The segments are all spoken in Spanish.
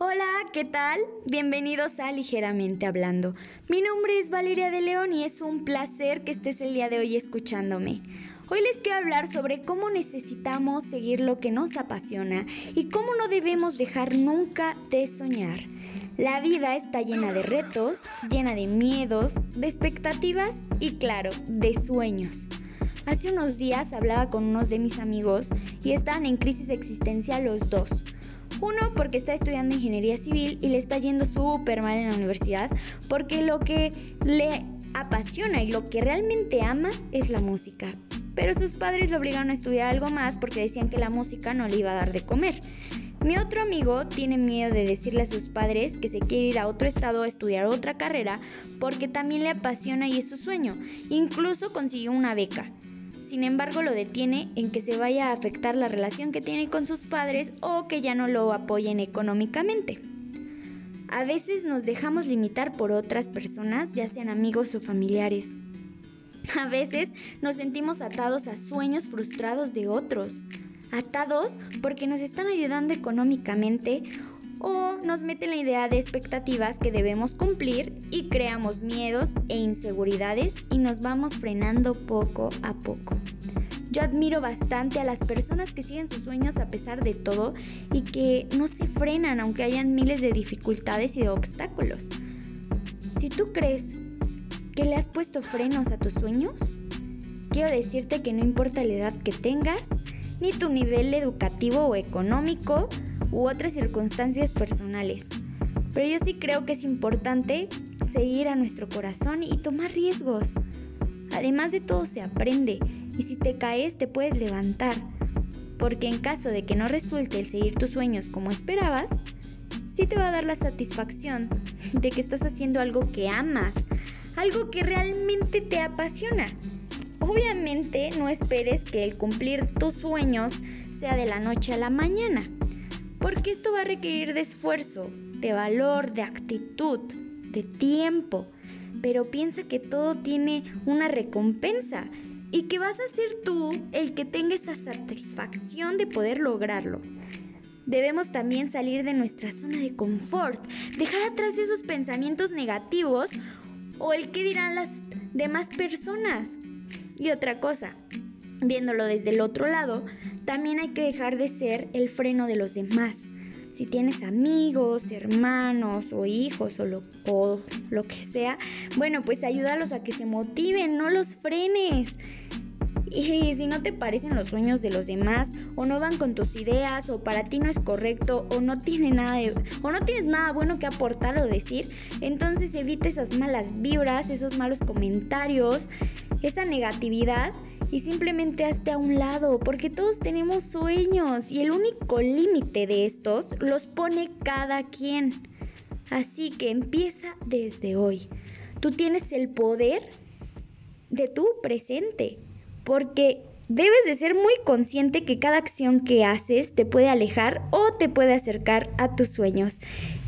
Hola, ¿qué tal? Bienvenidos a Ligeramente Hablando. Mi nombre es Valeria de León y es un placer que estés el día de hoy escuchándome. Hoy les quiero hablar sobre cómo necesitamos seguir lo que nos apasiona y cómo no debemos dejar nunca de soñar. La vida está llena de retos, llena de miedos, de expectativas y claro, de sueños. Hace unos días hablaba con unos de mis amigos y estaban en crisis existencial los dos. Uno porque está estudiando ingeniería civil y le está yendo súper mal en la universidad porque lo que le apasiona y lo que realmente ama es la música. Pero sus padres lo obligaron a estudiar algo más porque decían que la música no le iba a dar de comer. Mi otro amigo tiene miedo de decirle a sus padres que se quiere ir a otro estado a estudiar otra carrera porque también le apasiona y es su sueño. Incluso consiguió una beca. Sin embargo, lo detiene en que se vaya a afectar la relación que tiene con sus padres o que ya no lo apoyen económicamente. A veces nos dejamos limitar por otras personas, ya sean amigos o familiares. A veces nos sentimos atados a sueños frustrados de otros atados porque nos están ayudando económicamente o nos meten la idea de expectativas que debemos cumplir y creamos miedos e inseguridades y nos vamos frenando poco a poco. Yo admiro bastante a las personas que siguen sus sueños a pesar de todo y que no se frenan aunque hayan miles de dificultades y de obstáculos. Si tú crees que le has puesto frenos a tus sueños, quiero decirte que no importa la edad que tengas, ni tu nivel educativo o económico u otras circunstancias personales. Pero yo sí creo que es importante seguir a nuestro corazón y tomar riesgos. Además de todo se aprende y si te caes te puedes levantar. Porque en caso de que no resulte el seguir tus sueños como esperabas, sí te va a dar la satisfacción de que estás haciendo algo que amas, algo que realmente te apasiona Obviamente no esperes que el cumplir tus sueños sea de la noche a la mañana, porque esto va a requerir de esfuerzo, de valor, de actitud, de tiempo, pero piensa que todo tiene una recompensa y que vas a ser tú el que tenga esa satisfacción de poder lograrlo. Debemos también salir de nuestra zona de confort, dejar atrás esos pensamientos negativos o el que dirán las demás personas. Y otra cosa, viéndolo desde el otro lado, también hay que dejar de ser el freno de los demás. Si tienes amigos, hermanos o hijos o lo, o lo que sea, bueno, pues ayúdalos a que se motiven, no los frenes. Y si no te parecen los sueños de los demás, o no van con tus ideas, o para ti no es correcto, o no tiene nada de, o no tienes nada bueno que aportar o decir, entonces evita esas malas vibras, esos malos comentarios, esa negatividad y simplemente hazte a un lado, porque todos tenemos sueños y el único límite de estos los pone cada quien. Así que empieza desde hoy. Tú tienes el poder de tu presente porque debes de ser muy consciente que cada acción que haces te puede alejar o te puede acercar a tus sueños.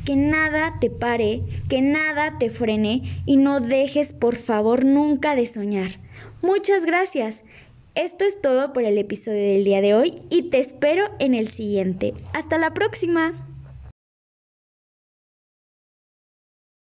Que nada te pare, que nada te frene y no dejes por favor nunca de soñar. Muchas gracias. Esto es todo por el episodio del día de hoy y te espero en el siguiente. Hasta la próxima.